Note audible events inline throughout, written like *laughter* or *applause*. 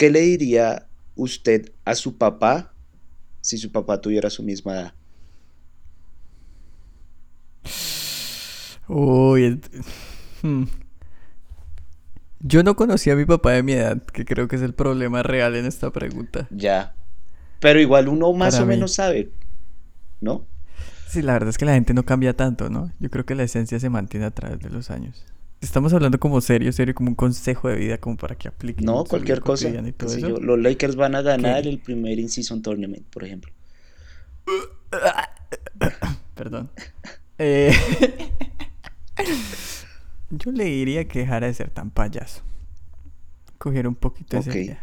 ¿qué le diría usted a su papá si su papá tuviera su misma edad? Uy, hmm. yo no conocí a mi papá de mi edad, que creo que es el problema real en esta pregunta. Ya. Pero igual uno más o menos sabe, ¿no? Sí, la verdad es que la gente no cambia tanto, ¿no? Yo creo que la esencia se mantiene a través de los años. Estamos hablando como serio, serio, como un consejo de vida, como para que apliquen. No, cualquier cosa. los Lakers van a ganar el primer in-season tournament, por ejemplo. *coughs* Perdón. Eh, *laughs* yo le diría que dejara de ser tan payaso. Cogiera un poquito de ese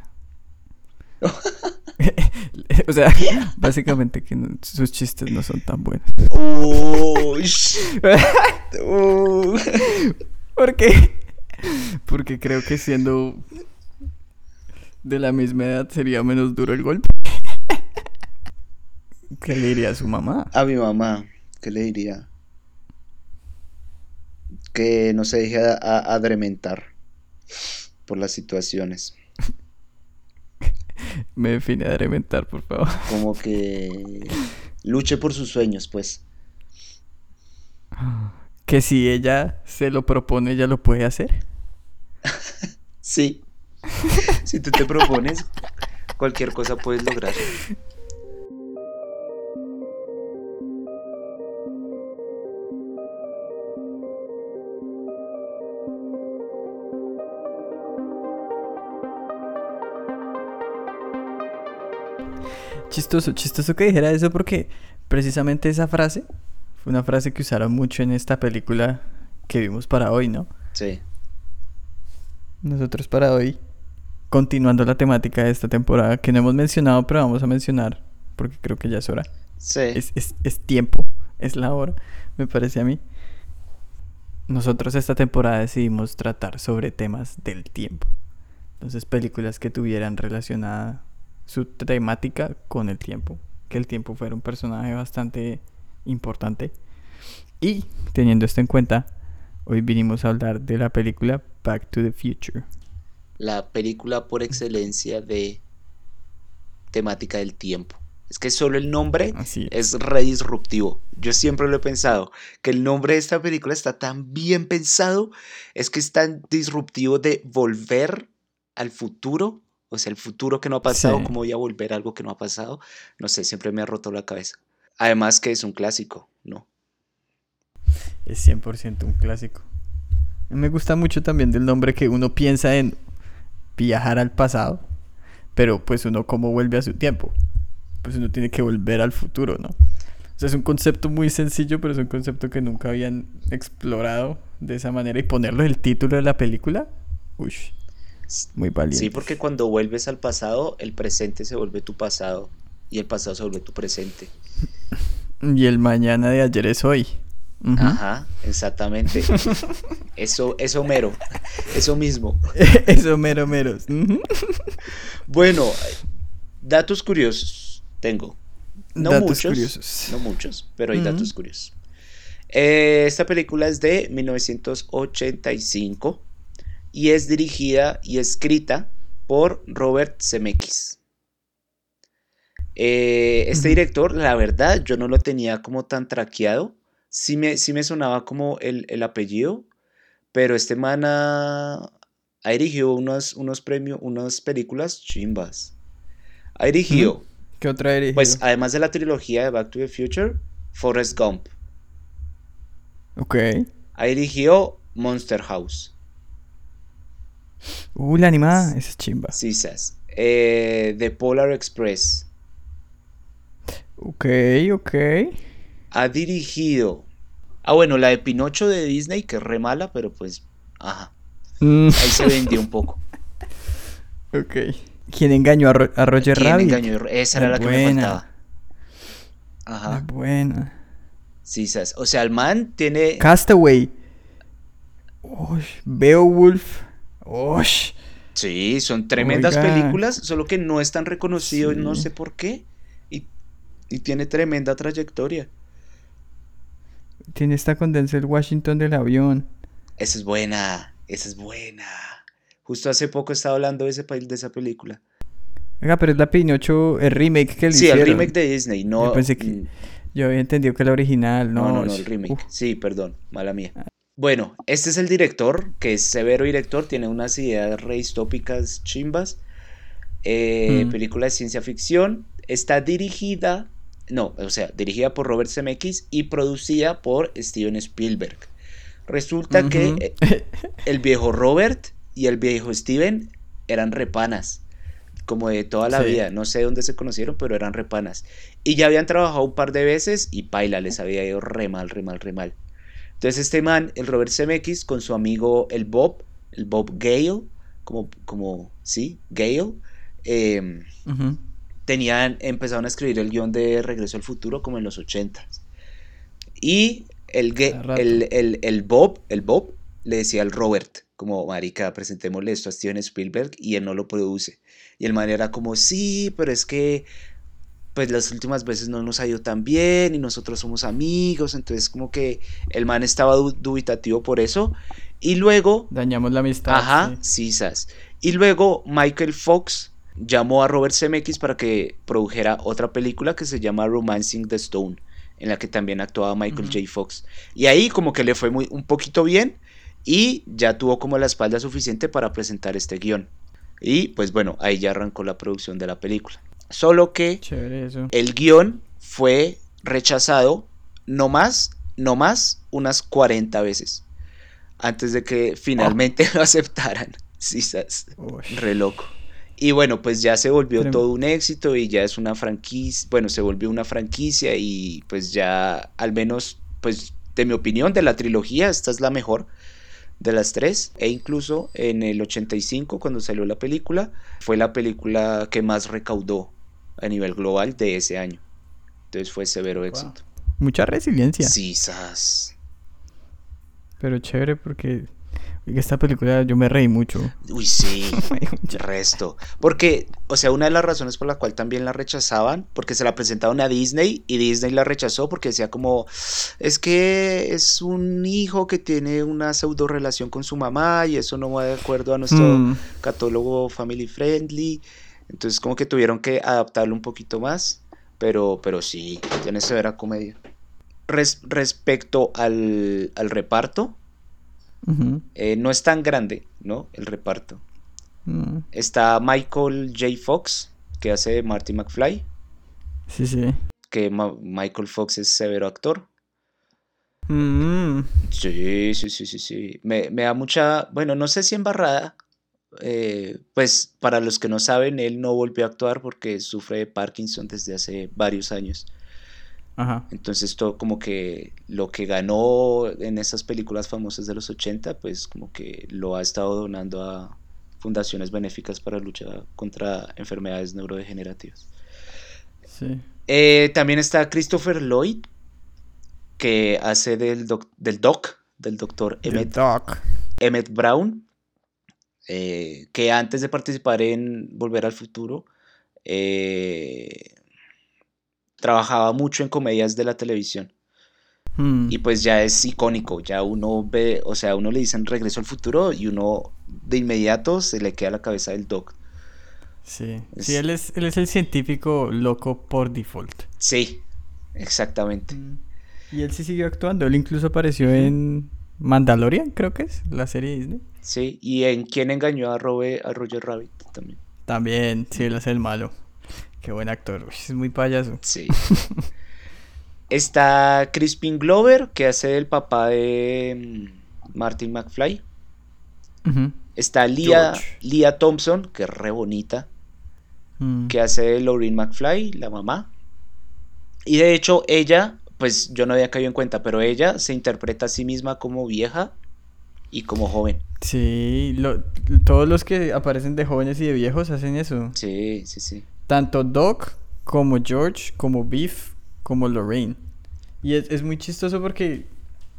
*laughs* *laughs* o sea, básicamente que sus chistes no son tan buenos. ¿Por qué? Porque creo que siendo de la misma edad sería menos duro el golpe. ¿Qué le diría a su mamá? A mi mamá, ¿qué le diría? Que no se deje adrementar por las situaciones. Me define adrementar, por favor. Como que luche por sus sueños, pues. *laughs* Que si ella se lo propone, ella lo puede hacer. *laughs* sí. si tú te propones, cualquier cosa puedes lograr. Chistoso, chistoso que dijera eso porque precisamente esa frase una frase que usaron mucho en esta película que vimos para hoy, ¿no? Sí. Nosotros para hoy, continuando la temática de esta temporada que no hemos mencionado, pero vamos a mencionar porque creo que ya es hora. Sí. Es, es tiempo, es la hora, me parece a mí. Nosotros esta temporada decidimos tratar sobre temas del tiempo. Entonces, películas que tuvieran relacionada su temática con el tiempo. Que el tiempo fuera un personaje bastante importante. Y teniendo esto en cuenta, hoy vinimos a hablar de la película Back to the Future. La película por excelencia de temática del tiempo. Es que solo el nombre es re disruptivo. Yo siempre lo he pensado, que el nombre de esta película está tan bien pensado, es que es tan disruptivo de volver al futuro o sea, el futuro que no ha pasado, cómo voy a volver a algo que no ha pasado, no sé, siempre me ha roto la cabeza. Además que es un clásico, ¿no? Es 100% un clásico. Me gusta mucho también del nombre que uno piensa en viajar al pasado, pero pues uno cómo vuelve a su tiempo. Pues uno tiene que volver al futuro, ¿no? O sea, es un concepto muy sencillo, pero es un concepto que nunca habían explorado de esa manera y ponerlo en el título de la película. Uy, muy valiente. Sí, porque cuando vuelves al pasado, el presente se vuelve tu pasado y el pasado se vuelve tu presente. Y el mañana de ayer es hoy. Ajá, exactamente. *laughs* eso, eso mero. Eso mismo. *laughs* eso mero meros. bueno, datos curiosos tengo. No datos muchos. Curiosos. No muchos, pero hay datos curiosos. Eh, esta película es de 1985 y es dirigida y escrita por Robert Zemeckis. Eh, este director, la verdad, yo no lo tenía como tan traqueado. Sí me, sí me sonaba como el, apellido, pero este man ha, dirigido unos, unos premios, unas películas chimbas. Ha dirigido. ¿Qué otra dirigido? Pues además de la trilogía de Back to the Future, Forrest Gump. Ok. Ha dirigido Monster House. Uh, la animada, esa es chimba. Sí, eh, The Polar Express. Ok, ok. Ha dirigido. Ah, bueno, la de Pinocho de Disney, que es re mala, pero pues. Ajá. Mm. Ahí se vendió un poco. *laughs* ok. ¿Quién engañó a, Roger Rabbit? Engañó? Esa era la que me faltaba. Ajá. buena. Sí, O sea, el man tiene. Castaway. Uy, Beowulf. Osh. Sí, son tremendas películas, solo que no es tan reconocido, no sé por qué. Y, tiene tremenda trayectoria. Tiene esta condensa el Washington del avión. Esa es buena, esa es buena. Justo hace poco estaba hablando de, ese, de esa película. Venga, pero es la Pinocho, el remake que le Sí, el remake de Disney, no... Yo pensé que... Mm. Yo había entendido que la original, no... No, no, el remake. Sí, perdón, mala mía. Bueno, este es el director, que es severo director, tiene unas ideas re distópicas chimbas. Eh, mm. Película de ciencia ficción. Está dirigida, no, o sea, dirigida por Robert Zemeckis y producida por Steven Spielberg. Resulta que eh, el viejo Robert y el viejo Steven eran repanas, como de toda la vida. No sé dónde se conocieron, pero eran repanas. Y ya habían trabajado un par de veces y paila, les había ido re mal, re mal, re mal. Entonces este man, el Robert Zemeckis, con su amigo el Bob, el Bob Gale, como, como sí, Gale, eh, tenían, empezaron a escribir el guion de Regreso al Futuro como en los 80 Y el, el, el, Bob, el Bob le decía al Robert, como, marica, presentémosle esto a Steven Spielberg y él no lo produce. Y el man era como, sí, pero es que pues las últimas veces no nos ha ido tan bien y nosotros somos amigos, entonces como que el man estaba dubitativo por eso. Y luego... Dañamos la amistad. Ajá, sí, Y luego Michael Fox llamó a Robert Zemeckis para que produjera otra película que se llama Romancing the Stone, en la que también actuaba Michael J. Fox. Y ahí como que le fue muy, un poquito bien y ya tuvo como la espalda suficiente para presentar este guion. Y pues bueno, ahí ya arrancó la producción de la película. Solo que el guion fue rechazado no más, no más unas 40 veces antes de que finalmente *laughs* lo aceptaran. Sí, re loco. Y bueno, pues ya se volvió todo un éxito y ya es una franquicia, bueno, se volvió una franquicia y pues ya al menos, pues de mi opinión, de la trilogía, esta es la mejor de las tres e incluso en el 85 cuando salió la película fue la película que más recaudó a nivel global de ese año. Entonces fue severo éxito. Mucha resiliencia. Sí, sas. Pero chévere porque esta película yo me reí mucho. Uy, sí, *laughs* resto. Porque, o sea, una de las razones por la cual también la rechazaban, porque se la presentaron a Disney y Disney la rechazó porque decía como, es que es un hijo que tiene una pseudo relación con su mamá y eso no va de acuerdo a nuestro mm. catálogo family friendly. Entonces como que tuvieron que adaptarlo un poquito más, pero, pero sí, tiene severa comedia. respecto al, reparto, eh, no es tan grande, ¿no? El reparto. Mm. Está Michael J. Fox, que hace Marty McFly. Sí, sí. Que Michael Fox es severo actor. Mm. Sí, sí, sí, sí, sí. Me, me, da mucha, bueno, no sé si embarrada, eh, pues para los que no saben, él no volvió a actuar porque sufre de Parkinson desde hace varios años. Entonces todo como que lo que ganó en esas películas famosas de los 80, pues como que lo ha estado donando a fundaciones benéficas para luchar contra enfermedades neurodegenerativas. Eh, también está Christopher Lloyd, que hace del, del doc, del doctor Emmett, Emmett Brown, eh, que antes de participar en Volver al Futuro, eh, trabajaba mucho en comedias de la televisión. Hmm. Y pues ya es icónico, ya uno ve, o sea, uno le dicen regreso al futuro y uno de inmediato se le queda la cabeza del doc. Sí, sí él, es, él es el científico loco por default. Sí, exactamente. Hmm. Y él sí siguió actuando, él incluso apareció en Mandalorian, creo que es, la serie Disney. Sí, y en quién engañó a, Robe, a Roger Rabbit también. También, sí, él es el malo. Qué buen actor, es muy payaso. Sí. Está Crispin Glover, que hace el papá de mm, Martin McFly. Está Lia, Thompson, que es re bonita, mm. que hace de Laureen McFly, la mamá. Y de hecho, ella pues yo no había caído en cuenta, pero ella se interpreta a sí misma como vieja y como joven. Sí, todos los que aparecen de jóvenes y de viejos hacen eso. Sí, sí, sí. Tanto Doc como George, como Beef, como Lorraine. Y es, muy chistoso porque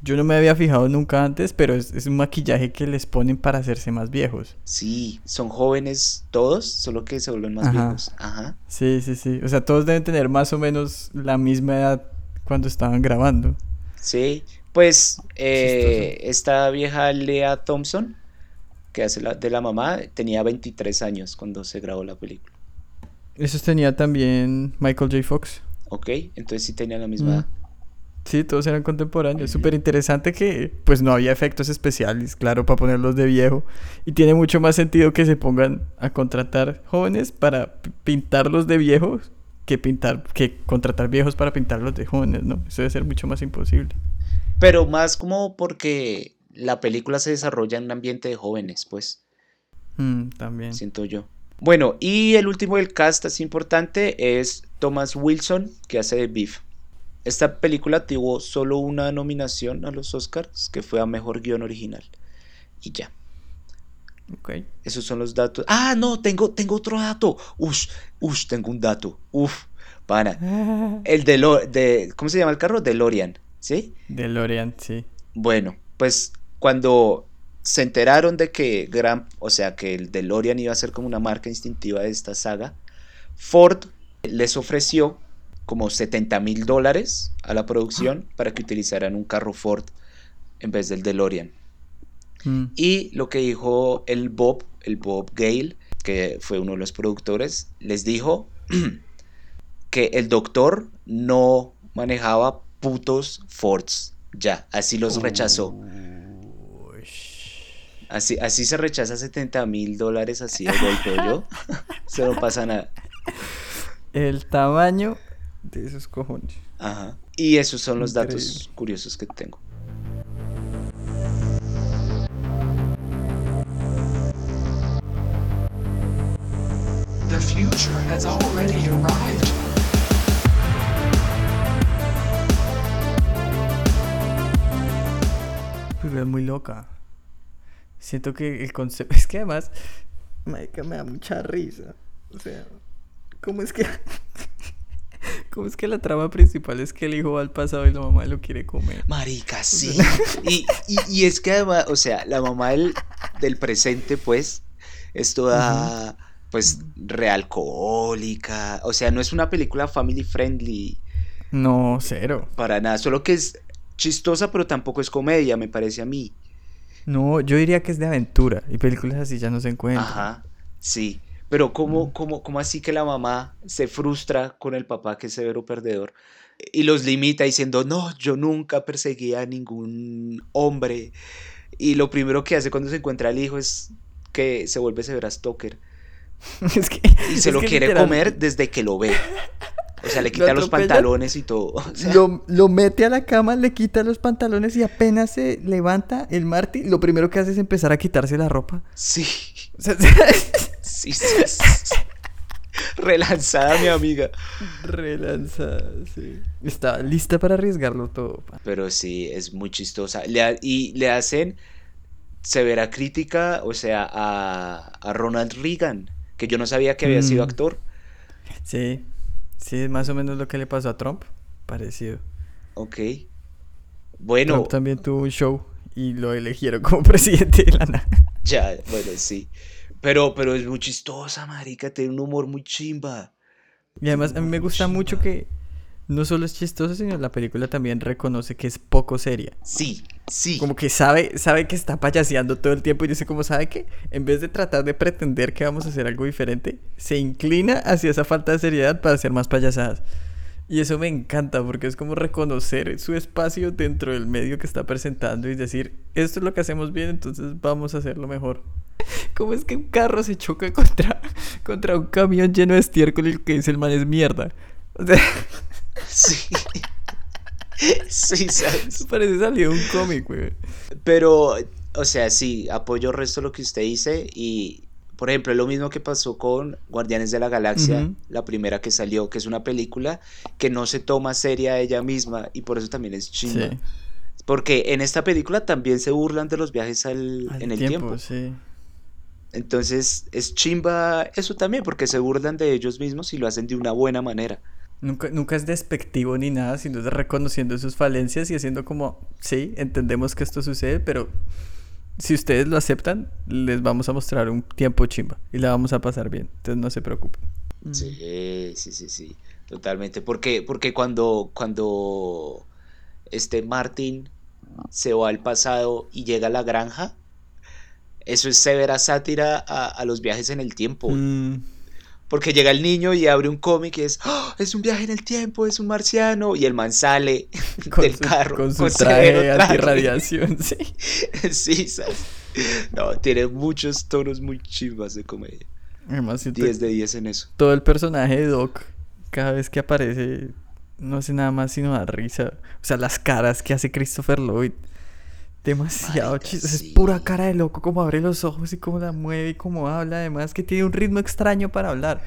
yo no me había fijado nunca antes, pero es, un maquillaje que les ponen para hacerse más viejos. Sí, son jóvenes todos, solo que se vuelven más viejos. Ajá. Sí, sí, sí. O sea, todos deben tener más o menos la misma edad cuando estaban grabando. Sí, pues eh, esta vieja Lea Thompson, que hace la, de la mamá, tenía 23 años cuando se grabó la película. Eso tenía también Michael J. Fox. Ok, entonces sí tenía la misma edad. Sí, todos eran contemporáneos. Súper interesante que pues no había efectos especiales, claro, para ponerlos de viejo. Y tiene mucho más sentido que se pongan a contratar jóvenes para pintarlos de viejos que pintar, que contratar viejos para pintarlos de jóvenes, ¿no? Eso debe ser mucho más imposible. Pero más como porque la película se desarrolla en un ambiente de jóvenes, pues. Mm, también. Siento yo. Bueno, y el último del cast así importante es Thomas Wilson, que hace de Beef. Esta película tuvo solo una nominación a los Oscars, que fue a Mejor Guión Original. Y ya. Ok. Esos son los datos. Ah, no, tengo, tengo otro dato. Ush, ush, tengo un dato. Uf, pana. *laughs* El de, de ¿cómo se llama el carro? DeLorean, ¿sí? DeLorean, sí. Bueno, pues cuando se enteraron de que Gran, o sea, que el DeLorean iba a ser como una marca instintiva de esta saga, Ford les ofreció como 70 mil dólares a la producción ah. para que utilizaran un carro Ford en vez del DeLorean. Mm. Y lo que dijo el Bob, el Bob Gale, que fue uno de los productores, les dijo *clears throat* que el doctor no manejaba putos Fords. Ya, así los rechazó. Así, así se rechaza 70 mil dólares así de golpe yo. *laughs* Se no pasa nada. El tamaño de esos cojones. Ajá. Y esos son los datos curiosos que tengo. The future has already arrived. Pero es muy loca. Siento que el concepto. *laughs* Es que además. me da mucha risa. O sea, ¿cómo es que.? *laughs* ¿Cómo es que la trama principal es que el hijo va al pasado y la mamá lo quiere comer? Marica, sí. *laughs* y, es que además, o sea, la mamá del, del presente, pues, es toda, pues, realcohólica. O sea, no es una película family friendly. No, cero. Para nada. Solo que es chistosa, pero tampoco es comedia, me parece a mí. No, yo diría que es de aventura. Y películas así ya no se encuentran. Ajá, sí. Pero ¿cómo, cómo, cómo así que la mamá se frustra con el papá que es severo perdedor y los limita diciendo, no, yo nunca perseguí a ningún hombre. Y lo primero que hace cuando se encuentra al hijo es que se vuelve severa stalker. *laughs* y se lo quiere comer desde que lo ve. O sea, le quita los pantalones y todo. lo, lo, mete a la cama, le quita los pantalones y apenas se levanta el Marty, lo primero que hace es empezar a quitarse la ropa. *laughs* Sí. sí, sí, Relanzada, mi amiga. Relanzada, sí. Está lista para arriesgarlo todo. Pero sí, es muy chistosa. y le hacen severa crítica, o sea, a, a Ronald Reagan, que yo no sabía que había sido mm. actor. Sí, sí, es más o menos lo que le pasó a Trump, parecido. Ok. Bueno. Trump también tuvo un show y lo eligieron como *laughs* presidente de la NASA. Ya, bueno, sí. Pero, pero es muy chistosa, marica, tiene un humor muy chimba. Y además a mí me gusta mucho que no solo es chistosa, sino la película también reconoce que es poco seria. Sí, sí. Como que sabe, sabe que está payaseando todo el tiempo y dice como sabe que en vez de tratar de pretender que vamos a hacer algo diferente, se inclina hacia esa falta de seriedad para hacer más payasadas. Y eso me encanta porque es como reconocer su espacio dentro del medio que está presentando y decir, esto es lo que hacemos bien, entonces vamos a hacerlo mejor. *laughs* ¿Cómo es que un carro se choca *laughs* contra, contra un camión lleno de estiércol y lo que dice el man es mierda? *laughs* O sea... Sí. Sí, ¿sabes? Parece salido un cómic, güey. Pero, o sea, sí, apoyo el resto de lo que usted dice y, por ejemplo, lo mismo que pasó con Guardianes de la Galaxia, la primera que salió, que es una película que no se toma seria ella misma y por eso también es chingada. Porque en esta película también se burlan de los viajes al, en el tiempo. Entonces es chimba eso también, porque se burlan de ellos mismos y lo hacen de una buena manera. Nunca, nunca es despectivo ni nada, sino es reconociendo sus falencias y haciendo como, sí, entendemos que esto sucede, pero si ustedes lo aceptan, les vamos a mostrar un tiempo chimba y la vamos a pasar bien. Entonces no se preocupen. Sí, sí, sí, sí, totalmente. Porque, porque cuando, cuando este Martin se va al pasado y llega a la granja, eso es severa sátira a, los viajes en el tiempo. Mm. Porque llega el niño y abre un cómic y es, ¡Oh! es un viaje en el tiempo, es un marciano. Y el man sale *laughs* del carro con su traje antirradiación, sí. *laughs* sí, ¿sabes? No, tiene muchos tonos muy chivas de comedia. Además, 10 de 10 en eso. Todo el personaje de Doc, cada vez que aparece, no hace nada más sino dar risa. O sea, las caras que hace Christopher Lloyd. Demasiado chistoso. Es pura cara de loco, como abre los ojos y cómo la mueve y cómo habla. Además, que tiene un ritmo extraño para hablar.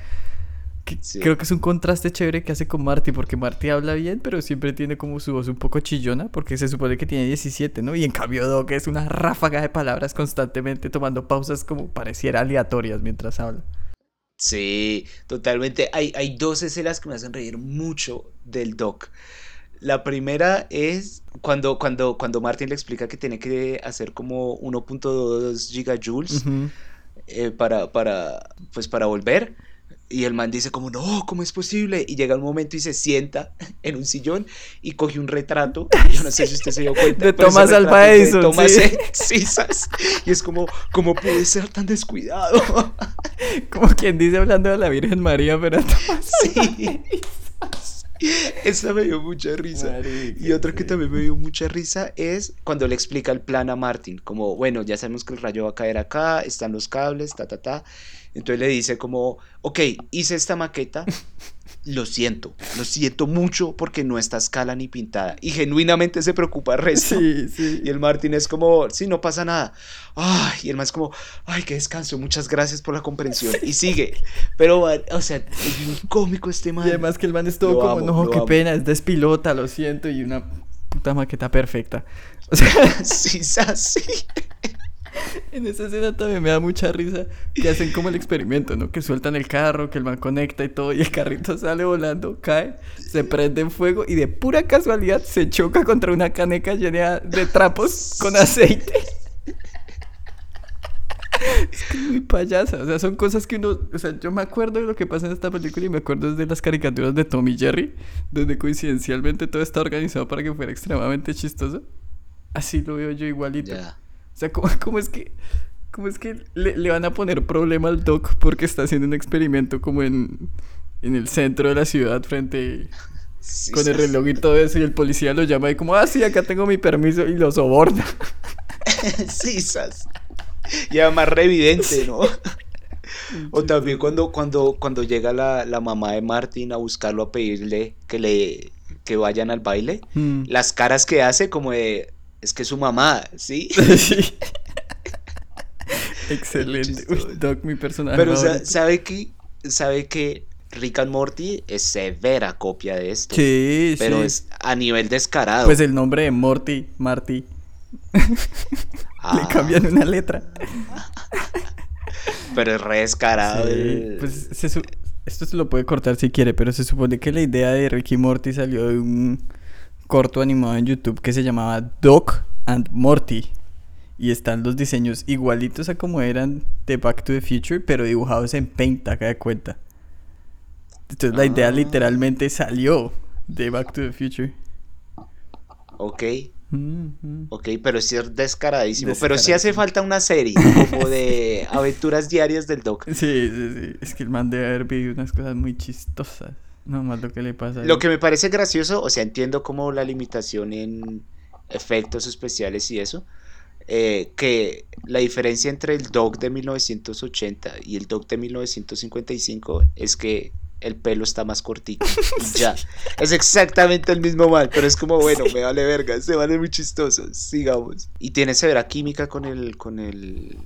Creo que es un contraste chévere que hace con Marty, porque Marty habla bien, pero siempre tiene como su voz un poco chillona, porque se supone que tiene 17, ¿no? Y en cambio Doc es una ráfaga de palabras constantemente tomando pausas como pareciera aleatorias mientras habla. Sí, totalmente. Hay, hay dos escenas que me hacen reír mucho del Doc. La primera es cuando, cuando, cuando Martin le explica que tiene que hacer como 1.2 gigajoules eh, para, para, pues para volver y el man dice como, no, ¿cómo es posible? Y llega un momento y se sienta *laughs* en un sillón y coge un retrato. Yo no sé si usted se dio cuenta. *laughs* De Thomas Alva Edison. Thomas sí. *laughs* Y es como, ¿cómo puede ser tan descuidado? Como quien dice hablando de la Virgen María, pero Sí. *laughs* Esa me dio mucha risa. y otra que también me dio mucha risa es cuando le explica el plan a Martin. Como, bueno, ya sabemos que el rayo va a caer acá, están los cables, ta, ta, ta. Entonces le dice como, ok, hice esta maqueta, lo siento, lo siento mucho porque no está escala ni pintada. Y genuinamente se preocupa el resto. Sí, sí. Y el Martín es como, sí, no pasa nada. Ay, y el man es como, ay, qué descanso, muchas gracias por la comprensión. Y sigue. Pero, o sea, es un cómico este man. Y además que el man es todo como, no, qué pena, es despilota, lo siento, y una puta maqueta perfecta. O sea, *laughs* sí, así. *laughs* En esa escena también me da mucha risa que hacen como el experimento, ¿no? Que sueltan el carro, que el man conecta y todo, y el carrito *laughs* sale volando, cae, se prende en fuego y de pura casualidad se choca contra una caneca llena de trapos con aceite. *laughs* Es muy payasa, o sea, son cosas que uno, o sea, yo me acuerdo de lo que pasa en esta película y me acuerdo de las caricaturas de Tommy Jerry, donde coincidencialmente todo está organizado para que fuera extremadamente chistoso. Así lo veo yo igualito. Sea, *laughs* ¿cómo, es que, cómo es que le, van a poner problema al Doc porque está haciendo un experimento como en, en el centro de la ciudad frente con el reloj y todo eso y el policía lo llama y como, ah, sí, acá tengo mi permiso y lo soborna. *laughs* sí, sas. Ya más re evidente, ¿no? O también cuando, cuando, cuando llega la, la, mamá de Martín a buscarlo a pedirle que le que vayan al baile, mm. las caras que hace como de es que es su mamá, ¿sí? *laughs* sí. *laughs* Excelente. Doc, mi personaje. Pero sabe que, sabe que Rick and Morty es severa copia de esto. Sí, pero es a nivel descarado. Pues el nombre de Morty, Marty. *laughs* Le cambian una letra. pero es re descarado. Pues esto se lo puede cortar si quiere, pero se supone que la idea de Rick y Morty salió de un corto animado en YouTube que se llamaba Doc and Morty. Y están los diseños igualitos a como eran de Back to the Future, pero dibujados en Paint, acá de cuenta. Entonces la idea ah. literalmente salió de Back to the Future. Ok. Ok, pero sí es descaradísimo. Pero sí hace falta una serie *laughs* como de aventuras diarias del Doc. Sí, sí, sí. Es que el man debe haber vivido unas cosas muy chistosas. No más lo que le pasa. Lo que me parece gracioso, o sea, entiendo como la limitación en efectos especiales y eso, eh, que la diferencia entre el Dog de 1980 y el Dog de 1955 es que el pelo está más cortito. *laughs* ya. Es exactamente el mismo mal, pero es como, bueno, me vale verga, se vale muy chistoso. Sigamos. Y tiene severa química con el, con el,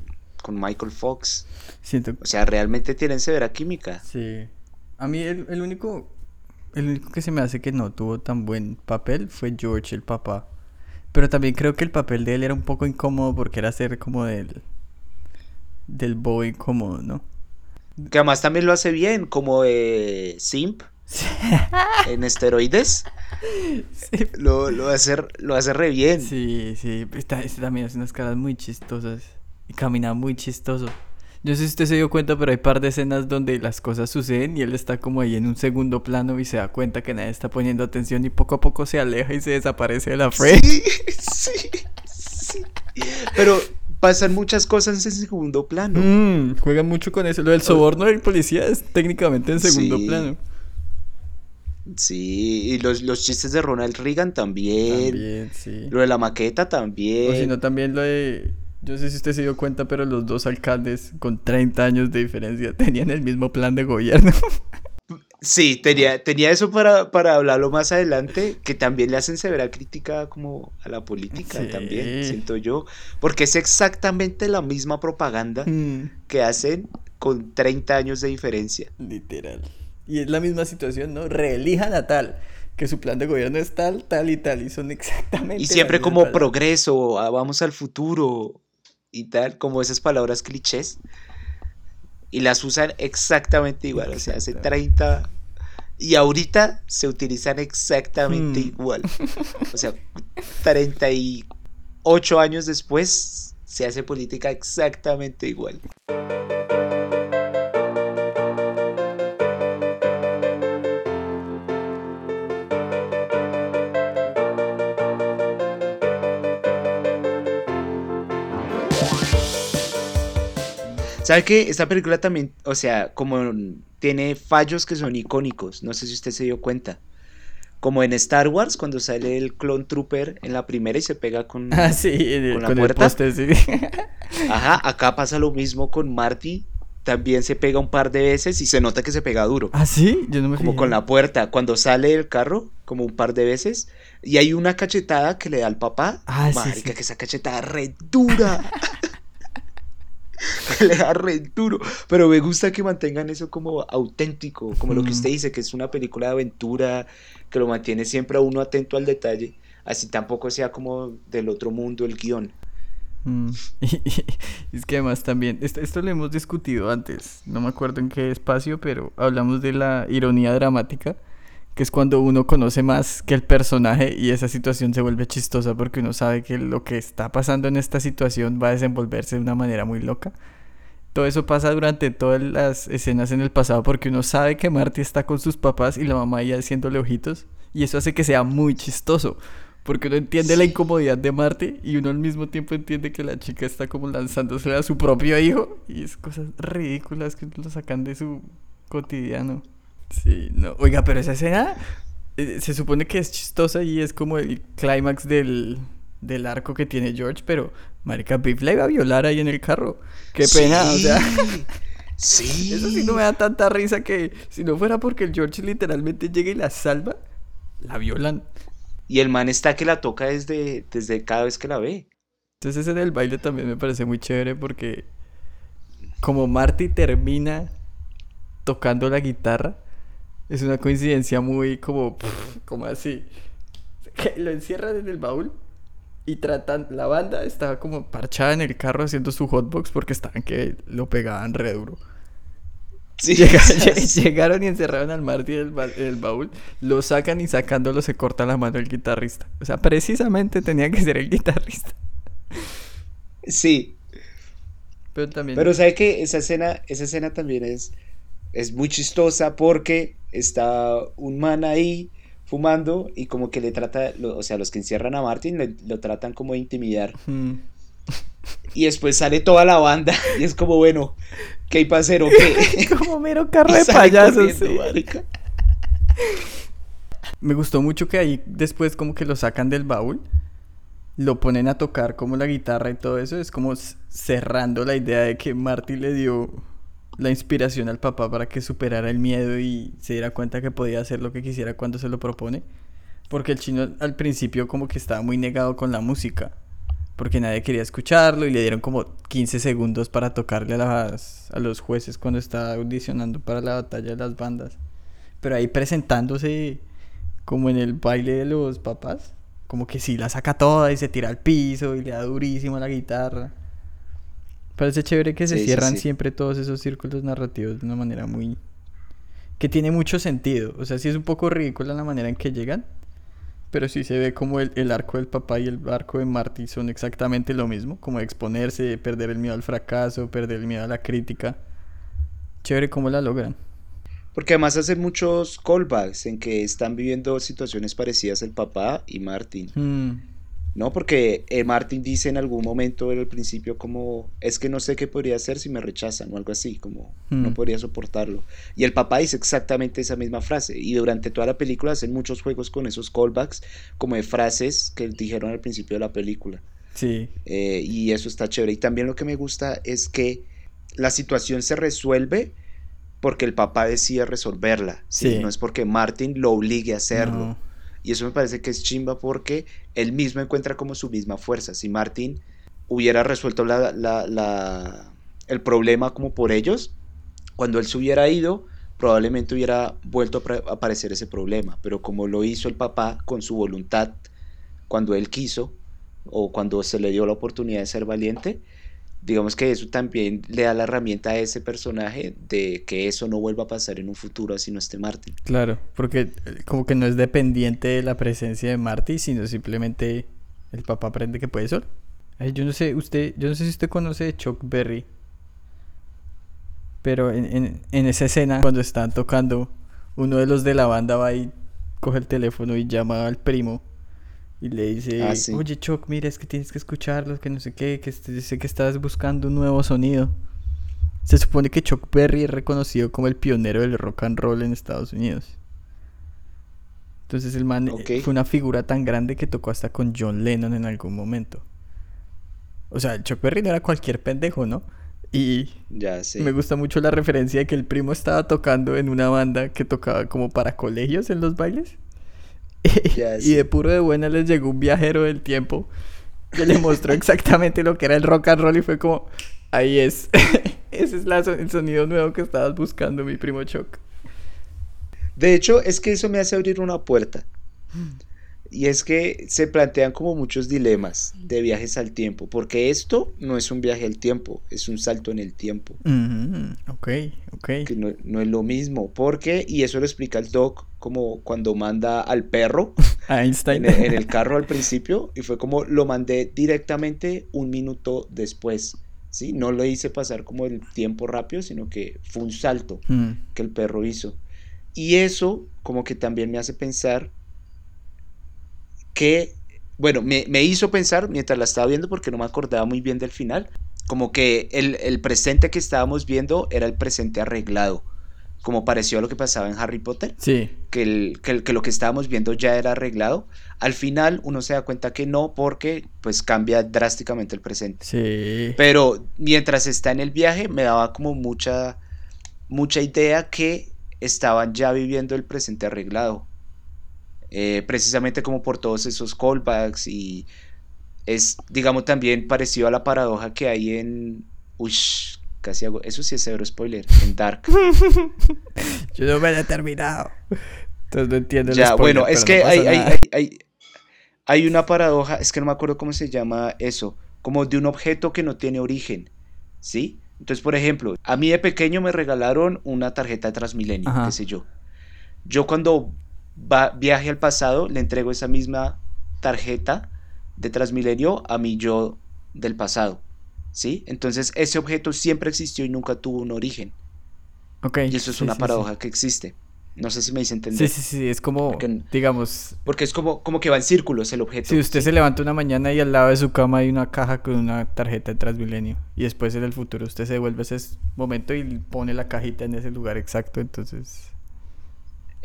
con Michael Fox. Siento... O sea, realmente tienen severa química. Sí. A mí el, el, único el único que se me hace que no tuvo tan buen papel fue George el papá. Pero también creo que el papel de él era un poco incómodo porque era ser como del del boy incómodo, ¿no? Que además también lo hace bien, como de Simp *laughs* en esteroides. Lo, lo, hace, lo hace re bien. Sí, sí. Este también hace unas caras muy chistosas. Y camina muy chistoso. Yo sé si usted se dio cuenta, pero hay par de escenas donde las cosas suceden y él está como ahí en un segundo plano y se da cuenta que nadie está poniendo atención y poco a poco se aleja y se desaparece de la frente. Sí, *laughs* sí, sí. Pero pasan muchas cosas en segundo plano. Mm, juegan mucho con eso. Lo del soborno del policía es técnicamente en segundo plano. Sí, y los, los, chistes de Ronald Reagan también. También, sí. Lo de la maqueta también. O si no, también lo de. Yo sé si usted se dio cuenta, pero los dos alcaldes con 30 años de diferencia *laughs* tenían el mismo plan de gobierno. Sí, tenía, tenía eso para, para hablarlo más adelante, que también le hacen severa crítica como a la política también, siento yo, porque es exactamente la misma propaganda mm. que hacen con 30 años de diferencia. Literal. Y es la misma situación, ¿no? Reelijan a tal, que su plan de gobierno es tal, tal y tal, y son *laughs* exactamente... Y siempre como progreso, ah, vamos al futuro y tal, como esas palabras clichés. Y las usan exactamente igual, o sea, hace 30... Y ahorita se utilizan exactamente hmm. igual. O sea, 38 años después se hace política exactamente igual. ¿Sabe qué? Esta película también, o sea, como tiene fallos que son icónicos, no sé si usted se dio cuenta. Como en Star Wars, cuando sale el Clone Trooper en la primera y se pega con, *laughs* ah, sí, con la puerta. sí. *laughs* Ajá, acá pasa lo mismo con Marty. También se pega un par de veces y se nota que se pega duro. ¿Ah, sí? Yo no me Como con la puerta. Cuando sale el carro, como un par de veces. Y hay una cachetada que le da al papá. Ah, Marica, que esa cachetada re dura. *laughs* le da re duro. Pero me gusta que mantengan eso como auténtico, como lo que usted dice, que es una película de aventura, que lo mantiene siempre a uno atento al detalle. Así tampoco sea como del otro mundo el guion. Mm. *laughs* es que además también, esto, esto lo hemos discutido antes, no me acuerdo en qué espacio, pero hablamos de la ironía dramática que es cuando uno conoce más que el personaje y esa situación se vuelve chistosa porque uno sabe que lo que está pasando en esta situación va a desenvolverse de una manera muy loca. Todo eso pasa durante todas las escenas en el pasado porque uno sabe que Marty está con sus papás y la mamá ya haciéndole ojitos y eso hace que sea muy chistoso porque uno entiende la incomodidad de Marty y uno al mismo tiempo entiende que la chica está como lanzándose a su propio hijo y es cosas ridículas que lo sacan de su cotidiano. Sí, no. Oiga, pero esa escena eh, se supone que es chistosa y es como el clímax del, del arco que tiene George, pero Marica Biff la iba a violar ahí en el carro. Qué pena, o sea. Sí. *laughs* Eso sí no me da tanta risa que si no fuera porque el George literalmente llega y la salva, la violan. Y el man está que la toca desde, desde cada vez que la ve. Entonces ese del baile también me parece muy chévere porque como Marty termina tocando la guitarra, es una coincidencia muy como, como así. *laughs* Que lo encierran en el baúl y tratan, la banda estaba como parchada en el carro haciendo su hotbox porque estaban que lo pegaban re duro. Sí, *laughs* *laughs* *laughs* llegaron, y encerraron al Marty en el, baúl, lo sacan y sacándolo se corta la mano el guitarrista. O sea, precisamente tenía que ser el guitarrista. Sí. Pero también. Pero sabe que esa escena, esa escena también es, es muy chistosa porque está un man ahí fumando y como que le trata, o sea, los que encierran a Martin lo tratan como de intimidar. Y después sale toda la banda y es como, bueno, ¿qué hay para hacer o qué? *laughs* como mero carro de payasos. Me gustó mucho que ahí después como que lo sacan del baúl, lo ponen a tocar como la guitarra y todo eso, es como cerrando la idea de que Marty le dio la inspiración al papá para que superara el miedo y se diera cuenta que podía hacer lo que quisiera cuando se lo propone. Porque el chino al principio como que estaba muy negado con la música. Porque nadie quería escucharlo y le dieron como 15 segundos para tocarle a, las, a los jueces cuando estaba audicionando para la batalla de las bandas. Pero ahí presentándose como en el baile de los papás, como que sí la saca toda y se tira al piso y le da durísimo la guitarra. Parece chévere que se cierran siempre todos esos círculos narrativos de una manera muy... que tiene mucho sentido. O sea, sí es un poco ridícula la manera en que llegan, pero sí se ve como el, arco del papá y el arco de Marty son exactamente lo mismo, como exponerse, perder el miedo al fracaso, perder el miedo a la crítica. Chévere cómo la logran. Porque además hacen muchos callbacks en que están viviendo situaciones parecidas el papá y Martin. Mm. ¿No? Porque eh, Martin dice en algún momento en el principio como, es que no sé qué podría hacer si me rechazan o algo así, como no mm. podría soportarlo. Y el papá dice exactamente esa misma frase. Y durante toda la película hacen muchos juegos con esos callbacks, como de frases que dijeron al principio de la película. Sí. Eh, y eso está chévere. Y también lo que me gusta es que la situación se resuelve porque el papá decide resolverla. ¿sí? No es porque Martin lo obligue a hacerlo. Y eso me parece que es chimba porque él mismo encuentra como su misma fuerza. Si Martin hubiera resuelto la, el problema como por ellos, cuando él se hubiera ido, probablemente hubiera vuelto a aparecer ese problema. Pero como lo hizo el papá con su voluntad, cuando él quiso, o cuando se le dio la oportunidad de ser valiente, digamos que eso también le da la herramienta a ese personaje de que eso no vuelva a pasar en un futuro así no esté Marty. Claro, porque eh, como que no es dependiente de la presencia de Marty, sino simplemente el papá aprende que puede solo. yo no sé, usted, yo no sé si usted conoce Chuck Berry, pero en, en esa escena cuando están tocando, uno de los de la banda va y coge el teléfono y llama al primo y le dice, ah, oye Chuck, mira, es que tienes que escucharlo, que no sé qué, que dice que estás buscando un nuevo sonido. Se supone que Chuck Berry es reconocido como el pionero del rock and roll en Estados Unidos. Entonces el man fue una figura tan grande que tocó hasta con John Lennon en algún momento. O sea, Chuck Berry no era cualquier pendejo, ¿no? Y ya, sí. me gusta mucho la referencia de que el primo estaba tocando en una banda que tocaba como para colegios en los bailes. *laughs* y de puro de buena les llegó un viajero del tiempo que le mostró *laughs* exactamente lo que era el rock and roll y fue como, ahí es, *laughs* ese es el sonido nuevo que estabas buscando, mi primo Choc. De hecho, es que eso me hace abrir una puerta. Y es que se plantean como muchos dilemas de viajes al tiempo, porque esto no es un viaje al tiempo, es un salto en el tiempo. ok, ok. Que no, es lo mismo, porque, y eso lo explica el doc, como cuando manda al perro *laughs* Einstein. En, el, carro al principio, y fue como lo mandé directamente un minuto después. ¿sí? No lo hice pasar como el tiempo rápido, sino que fue un salto mm. que el perro hizo. Y eso como que también me hace pensar que, bueno, me, hizo pensar mientras la estaba viendo porque no me acordaba muy bien del final, como que el, presente que estábamos viendo era el presente arreglado, como pareció a lo que pasaba en Harry Potter. Sí. Que, el, que, lo que estábamos viendo ya era arreglado. Al final uno se da cuenta que no porque pues cambia drásticamente el presente. Sí. Pero mientras está en el viaje me daba como mucha, mucha idea que estaban ya viviendo el presente arreglado. Eh, precisamente como por todos esos callbacks y es, digamos, también parecido a la paradoja que hay en... Ush, casi hago... Eso sí es cero spoiler, en Dark. *laughs* Yo no me he terminado. Entonces no entiendo el Ya, bueno, es que hay, hay, hay, hay, una paradoja, es que no me acuerdo cómo se llama eso, como de un objeto que no tiene origen, ¿sí? Entonces, por ejemplo, a mí de pequeño me regalaron una tarjeta de Transmilenio, qué sé yo. Yo cuando va, viaje al pasado, le entrego esa misma tarjeta de Transmilenio a mi yo del pasado. ¿Sí? Entonces ese objeto siempre existió y nunca tuvo un origen. Okay, y eso es una paradoja que existe. No sé si me hice entender. Sí, sí, sí, es como, digamos... Porque es como, como que va en círculos el objeto. Si usted se levanta una mañana y al lado de su cama hay una caja con una tarjeta de Transmilenio y después en el futuro usted se devuelve ese momento y pone la cajita en ese lugar exacto, entonces...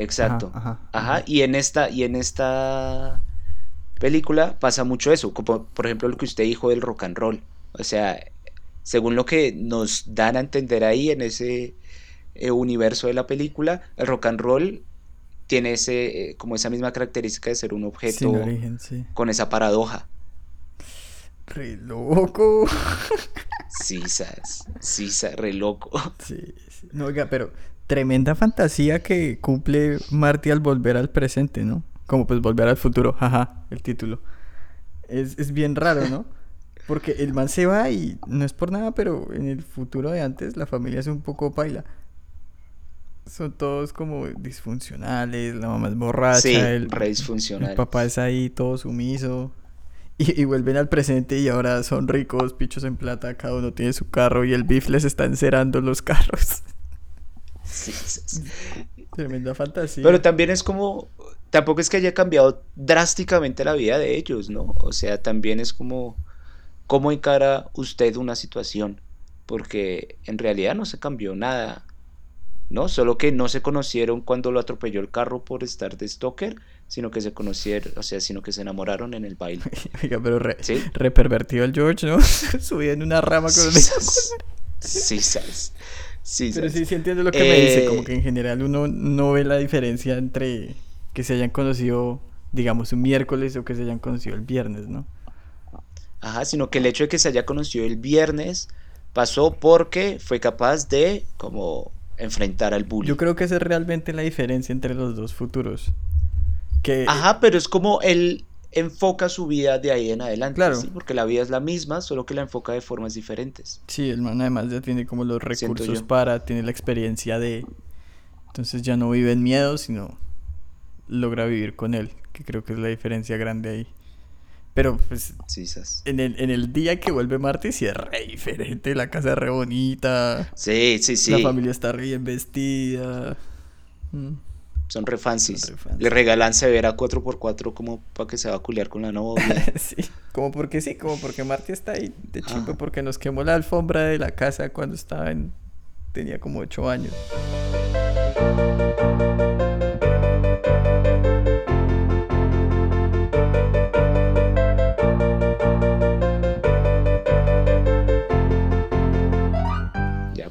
Exacto. Ajá, Y en esta, y en esta película pasa mucho eso, como por ejemplo lo que usted dijo del rock and roll. O sea, según lo que nos dan a entender ahí en ese eh, universo de la película, el rock and roll tiene ese, eh, como esa misma característica de ser un objeto con esa paradoja. Re loco. Sí, sabes. Sí, re loco. Sí, sí. No, oiga, pero tremenda fantasía que cumple Marty al volver al presente, ¿no? Como pues volver al futuro, jaja, el título. Es, bien raro, ¿no? *laughs* Porque el man se va y no es por nada, pero en el futuro de antes la familia es un poco paila. Son todos como disfuncionales, la mamá es borracha, el, el papá es ahí todo sumiso. Y, y, vuelven al presente y ahora son ricos, pichos en plata, cada uno tiene su carro y el bif les está encerando los carros. *laughs* Sí, *laughs* Tremenda fantasía. Pero también es como, tampoco es que haya cambiado drásticamente la vida de ellos, ¿no? O sea, también es como cómo encara usted una situación, porque en realidad no se cambió nada, ¿no? Solo que no se conocieron cuando lo atropelló el carro por estar de stalker, sino que se conocieron, o sea, sino que se enamoraron en el baile. *laughs* Oiga, pero re, pervertido el George, ¿no? *laughs* Subía en una rama con sí, sí, sí, Pero sí, sí entiendo lo que me dice, como eh, que en general uno no ve la diferencia entre que se hayan conocido, digamos, un miércoles o que se hayan conocido el viernes, ¿no? Ajá, sino que el hecho de que se haya conocido el viernes pasó porque fue capaz de como enfrentar al bullying. Yo creo que esa es realmente la diferencia entre los dos futuros. Que... Ajá, pero es como él enfoca su vida de ahí en adelante. Claro. Porque la vida es la misma, solo que la enfoca de formas diferentes. Sí, el man además ya tiene como los recursos para, tiene la experiencia de... Entonces ya no vive en miedo, sino logra vivir con él, que creo que es la diferencia grande ahí. Pero pues en, el, en el día que vuelve Marte sí es re diferente, la casa es re bonita. Sí, sí, sí. La familia está re bien vestida. Mm. Son re fancies. Le regalan severa 4x4 como para que se va a culiar con la novia. *laughs* sí, como porque sí, como porque Marty está ahí de chimpe porque nos quemó la alfombra de la casa cuando estaba en... tenía como 8 años.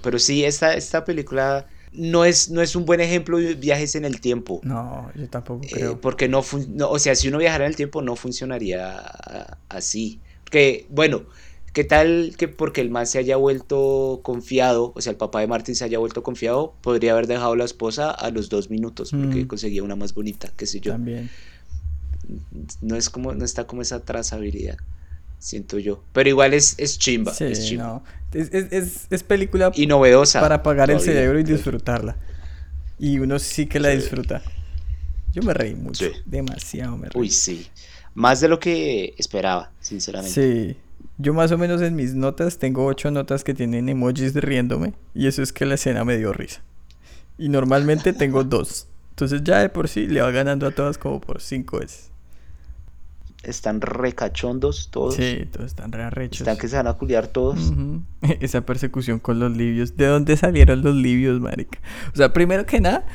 Pero sí, esta, esta película no es, no es un buen ejemplo de viajes en el tiempo. No, yo tampoco eh, creo. porque no, o sea, si uno viajara en el tiempo no funcionaría así. Que, bueno, ¿qué tal que porque el man se haya vuelto confiado, o sea, el papá de Martín se haya vuelto confiado, podría haber dejado a la esposa a los dos minutos porque mm. conseguía una más bonita, qué sé yo. También. No es como, no está como esa trazabilidad siento yo. Pero igual es, es chimba. Sí, es, No. Es, es, es, película y novedosa para apagar el cerebro y disfrutarla. Y uno sí que la disfruta. Yo me reí mucho. Demasiado me reí. Uy, sí. Más de lo que esperaba, sinceramente. Sí. Yo más o menos en mis notas tengo ocho notas que tienen emojis riéndome. Y eso es que la escena me dio risa. Y normalmente tengo *laughs* dos. Entonces ya de por sí le va ganando a todas como por cinco veces están recachondos todos. Sí, todos están re arrechos. Están que se van a culiar todos. *laughs* Esa persecución con los libios. ¿De dónde salieron los libios, marica? O sea, primero que nada,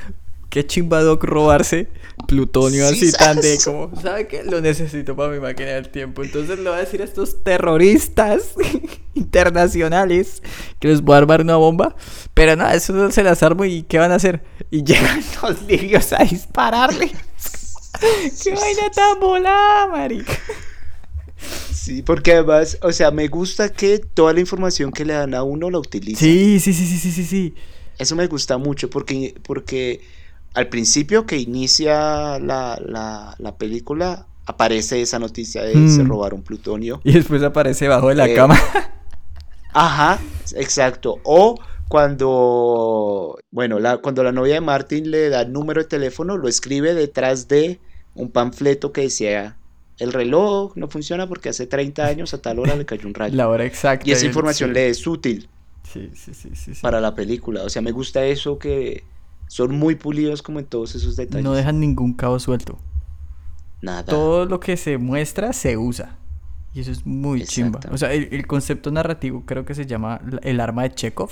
qué chimbadoc robarse plutonio así *laughs* tan de como, ¿sabe qué? Lo necesito para mi máquina del tiempo. Entonces le voy a decir a estos terroristas *laughs* internacionales que les voy a armar una bomba. Pero nada, eso no se las armo y ¿qué van a hacer? Y llegan los libios a dispararle. *laughs* ¡Qué vaina tan volada, marica! Sí, porque además, o sea, me gusta que toda la información que le dan a uno la utiliza. Sí, sí, sí, sí, sí, sí, Eso me gusta mucho porque, porque al principio que inicia la, la, película aparece esa noticia de se mm. robaron plutonio. Y después aparece bajo de la eh, cama. *laughs* Ajá, exacto. O cuando, bueno, la, cuando la novia de Martin le da el número de teléfono, lo escribe detrás de un panfleto que decía, el reloj no funciona porque hace 30 años a tal hora le cayó un rayo. La hora exacta. Y esa información le es útil sí, sí, sí, para la película. O sea, me gusta eso que son muy pulidos como en todos esos detalles. No dejan ningún cabo suelto. Nada. Todo lo que se muestra se usa. Y eso es muy chimba. O sea, el, el, concepto narrativo creo que se llama el arma de Chekhov.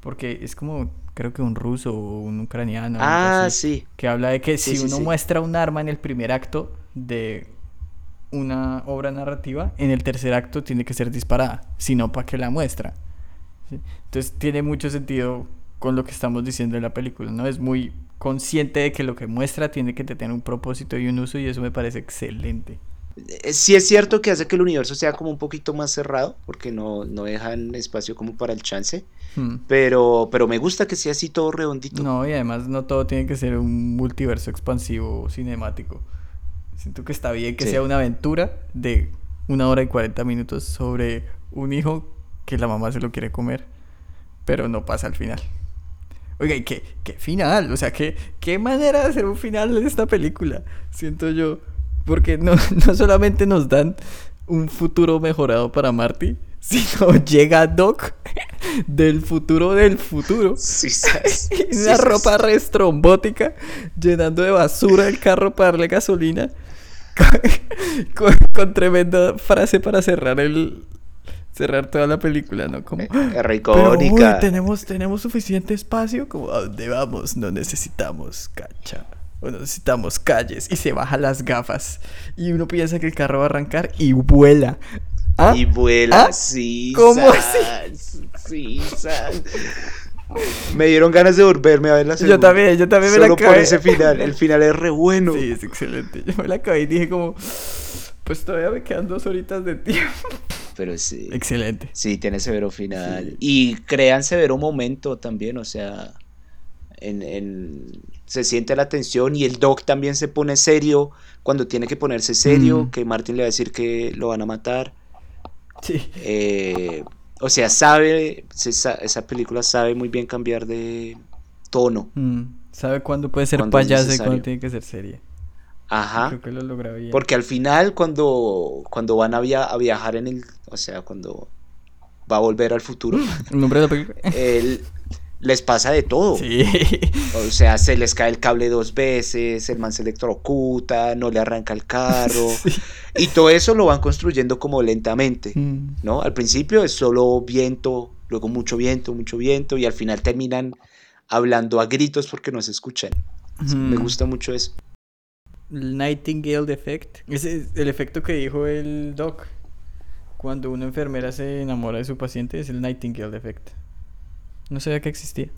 Porque es como, creo que un ruso o un ucraniano. Ah, sí. Que habla de que si uno muestra un arma en el primer acto de una obra narrativa, en el tercer acto tiene que ser disparada. Si no, ¿para qué la muestra? Entonces tiene mucho sentido con lo que estamos diciendo en la película, ¿no? Es muy consciente de que lo que muestra tiene que tener un propósito y un uso y eso me parece excelente. Eh, sí es cierto que hace que el universo sea como un poquito más cerrado, porque no, no dejan espacio como para el chance. Hmm. Pero, pero me gusta que sea así todo redondito. No, y además no todo tiene que ser un multiverso expansivo cinemático. Siento que está bien que sea una aventura de una hora y cuarenta minutos sobre un hijo que la mamá se lo quiere comer, pero no pasa al final. Oiga, ¿y qué, qué final? O sea, ¿qué, ¿qué manera de hacer un final en esta película? Siento yo. Porque no, *laughs* no solamente nos dan un futuro mejorado para Marty, *laughs* sino llega Doc *laughs* del futuro del futuro. Sí, Una ropa restrombótica, llenando de basura el carro para darle gasolina. Con, tremenda frase para cerrar el cerrar toda la película, ¿no? Como eh, tenemos tenemos suficiente espacio como a dónde vamos, no necesitamos cancha. O necesitamos calles y se baja las gafas y uno piensa que el carro va a arrancar y vuela. ¿Ah? Y vuela, ¿Ah? sí. ¿Cómo así? Sí, Me dieron ganas de volverme a ver la segunda. Yo también, yo también me la acabé. por ese final. El final es re bueno. Sí, es excelente. Yo me la acabé y dije como... Pues todavía me quedan dos horitas de tiempo. Pero sí. Excelente. Sí, tiene severo final. Y crean severo momento también, o sea... En, se siente la tensión y el Doc también se pone serio cuando tiene que ponerse serio, mm. que Martin le va a decir que lo van a matar. Sí. Eh, o sea, sabe, esa película sabe muy bien cambiar de tono. Mm, sabe cuándo puede ser payaso y cuándo tiene que ser serie. Ajá. Creo que lo logra bien. Porque al final, cuando, cuando van a, a, viajar en el. O sea, cuando va a volver al futuro. *laughs* ¿El nombre de la película? Él, les pasa de todo. Sí. O sea, se les cae el cable dos veces, el man se electrocuta, no le arranca el carro. *laughs* Y todo eso lo van construyendo como lentamente, mm. ¿no? Al principio es solo viento, luego mucho viento, mucho viento, y al final terminan hablando a gritos porque no se escuchan. Me gusta mucho eso. El Nightingale Effect. Ese es el efecto que dijo el doc. Cuando una enfermera se enamora de su paciente es el Nightingale Effect. No sabía que existía.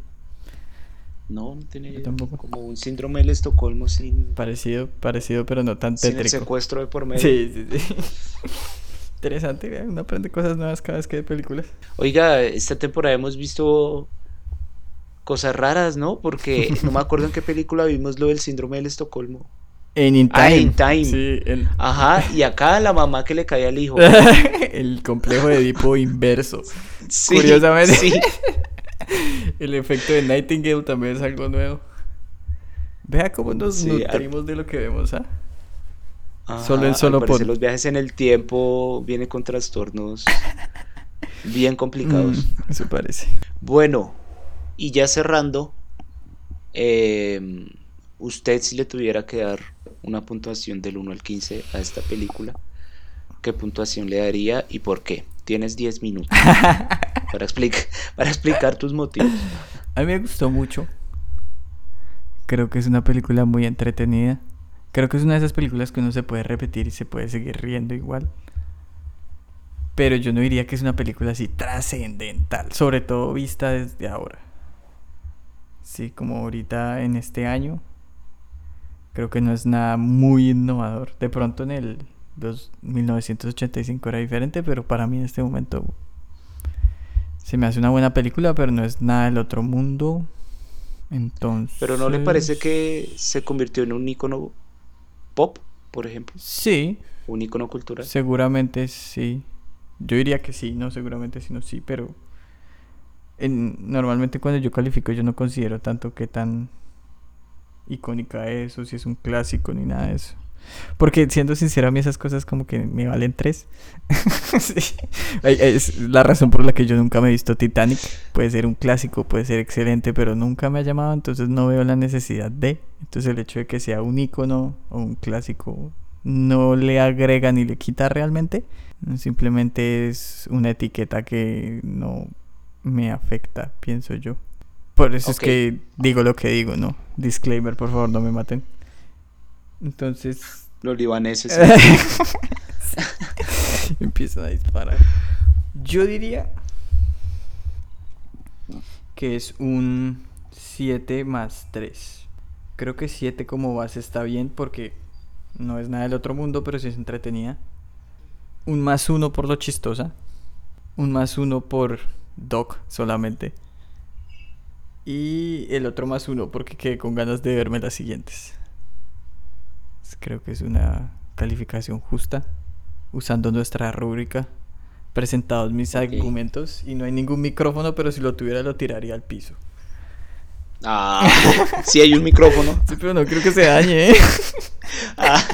No, no tiene tampoco. como un síndrome del Estocolmo sin... Parecido, parecido, pero no tan tétrico. Sin el secuestro de por medio. Sí, sí, sí. *laughs* Interesante, uno aprende cosas nuevas cada vez que hay películas. Oiga, esta temporada hemos visto cosas raras, ¿no? Porque *laughs* no me acuerdo en qué película vimos lo del síndrome del Estocolmo. En In ah, Time. Ah, In Time. Sí, Ajá, y acá la mamá que le caía al hijo. *laughs* el complejo de Edipo inverso. Sí, Curiosamente. Sí. *laughs* El efecto de Nightingale también es algo nuevo. Vea cómo nos nutrimos de lo que vemos, ¿ah? solo en solo por. Los viajes en el tiempo vienen con trastornos bien *laughs* complicados. Mm, eso parece. Bueno, y ya cerrando, em, usted si le tuviera que dar una puntuación del 1 al 15 a esta película, ¿qué puntuación le daría y por qué? Tienes 10 minutos *laughs* para, explicar, para explicar tus motivos. A mí me gustó mucho. Creo que es una película muy entretenida. Creo que es una de esas películas que uno se puede repetir y se puede seguir riendo igual. Pero yo no diría que es una película así trascendental, sobre todo vista desde ahora. Sí, como ahorita en este año. Creo que no es nada muy innovador. De pronto en el 1985 era diferente, pero para mí en este momento se me hace una buena película, pero no es nada del otro mundo. Entonces. Pero ¿no le parece que se convirtió en un icono pop, por ejemplo? Sí. Un icono cultural. Seguramente sí. Yo diría que sí, no seguramente sí, no sí, pero normalmente cuando yo califico yo no considero tanto que tan icónica es o si es un clásico ni nada de eso. Porque siendo sincero, a mí esas cosas como que me valen tres. *laughs* Es la razón por la que yo nunca me he visto Titanic. Puede ser un clásico, puede ser excelente, pero nunca me ha llamado, entonces no veo la necesidad de. Entonces el hecho de que sea un icono o un clásico no le agrega ni le quita realmente. Simplemente es una etiqueta que no me afecta, pienso yo. Por eso es que digo lo que digo, ¿no? Disclaimer, por favor, no me maten. Entonces. Los libaneses. *laughs* Empiezan a disparar. Yo diría que es un 7 más 3. Creo que 7 como base está bien porque no es nada del otro mundo, pero sí es entretenida. Un más 1 por lo chistosa. Un más 1 por Doc solamente. Y el otro más 1 porque quedé con ganas de verme las siguientes. Creo que es una calificación justa. Usando nuestra rúbrica. Presentados mis argumentos. Y no hay ningún micrófono, pero si lo tuviera lo tiraría al piso. Ah, *laughs* sí hay un micrófono. Sí, pero no creo que se dañe, ¿eh? *laughs* ah. *laughs*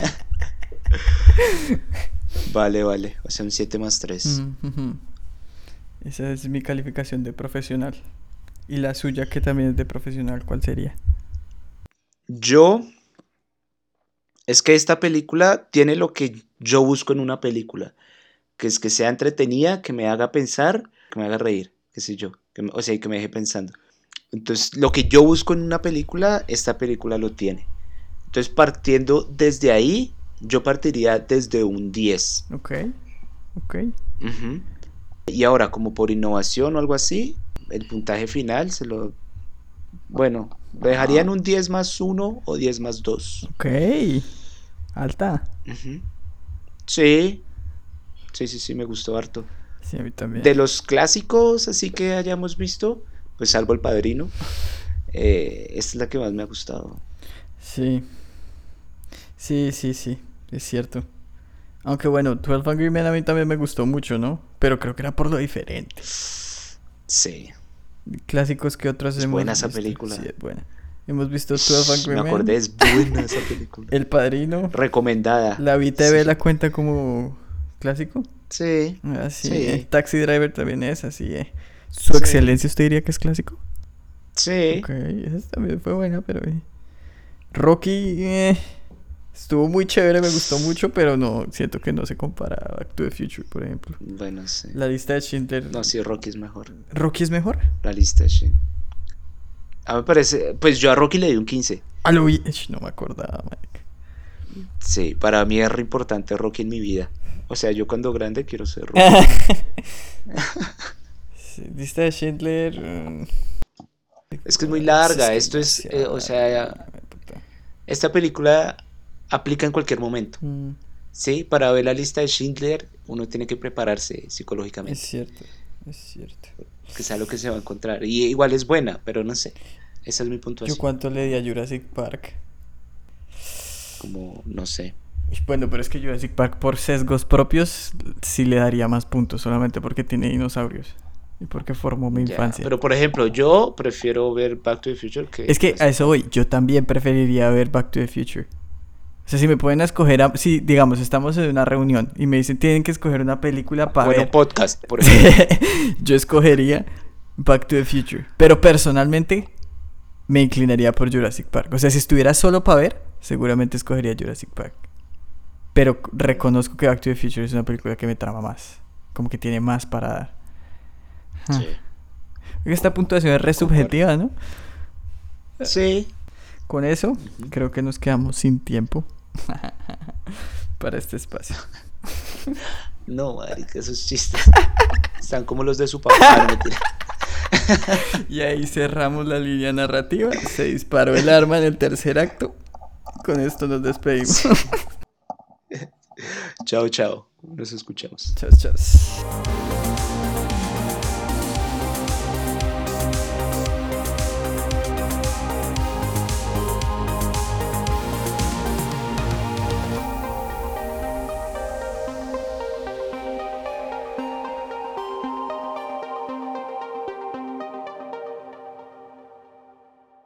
Vale, vale. O sea, un 7 más 3. Esa es mi calificación de profesional. ¿Y la suya, que también es de profesional, cuál sería? Yo. Es que esta película tiene lo que yo busco en una película. Que es que sea entretenida, que me haga pensar, que me haga reír, qué sé yo. o sea, que me deje pensando. Entonces, lo que yo busco en una película, esta película lo tiene. Entonces, partiendo desde ahí, yo partiría desde un 10. Ok, ok. Y ahora, como por innovación o algo así, el puntaje final se lo... Bueno, dejaría en un 10 más 1 o 10 más 2. Ok, alta. Sí, sí, sí, sí, me gustó harto. Sí, a mí también. De los clásicos, así que hayamos visto, pues salvo el padrino, *laughs* eh, esta es la que más me ha gustado. Sí, sí, sí, sí, es cierto. Aunque bueno, 12 Angry Men a mí también me gustó mucho, ¿no? Pero creo que era por lo diferente. Sí. Clásicos que otros es buena esa película. Sí, es buena. Hemos visto 12 Angry Men. Me acordé, es buena esa *laughs* película. El Padrino. Recomendada. La VTV la cuenta como clásico. Sí. Así. Ah, sí. Taxi Driver también es así. Eh. ¿Su excelencia usted diría que es clásico? Sí. Ok, esa también fue buena, pero... Eh. Rocky... Estuvo muy chévere, me gustó mucho, pero no, siento que no se compara a Back to the Future, por ejemplo. Bueno, sí. La lista de Schindler. No, sí, Rocky es mejor. ¿Rocky es mejor? La lista de Schindler. A mí me parece. Pues yo a Rocky le di un 15. A lo No me acordaba, Mike. Sí, para mí es re importante Rocky en mi vida. O sea, yo cuando grande quiero ser *laughs* Rocky. lista de Schindler. Mm. Es que es muy larga. Esto es. Eh, o sea. Esta película aplica en cualquier momento. Mm. Sí, para ver la lista de Schindler uno tiene que prepararse psicológicamente. Es cierto, es cierto. Que sea lo que se va a encontrar. Y igual es buena, pero no sé. Esa es mi puntuación. ¿Yo cuánto le di a Jurassic Park? Como, no sé. Bueno, pero es que Jurassic Park por sesgos propios sí le daría más puntos, solamente porque tiene dinosaurios. Y porque formó mi infancia. Pero por ejemplo, yo prefiero ver Back to the Future que... Es que a eso voy, yo también preferiría ver Back to the Future. O sea, si me pueden escoger, si digamos, estamos en una reunión y me dicen tienen que escoger una película para bueno, podcast, por *laughs* ejemplo. yo escogería Back to the Future. Pero personalmente me inclinaría por Jurassic Park. O sea, si estuviera solo para ver, seguramente escogería Jurassic Park. Pero reconozco que Back to the Future es una película que me trama más. Como que tiene más para dar. Sí. Esta puntuación es re subjetiva, ¿no? Sí. Con eso, creo que nos quedamos sin tiempo *laughs* para este espacio. *laughs* No, marica, esos chistes están como los de su papá. *laughs* y ahí cerramos la línea narrativa. Se disparó el arma en el tercer acto. Con esto nos despedimos. chao, chao. Nos escuchamos. Chao, chao.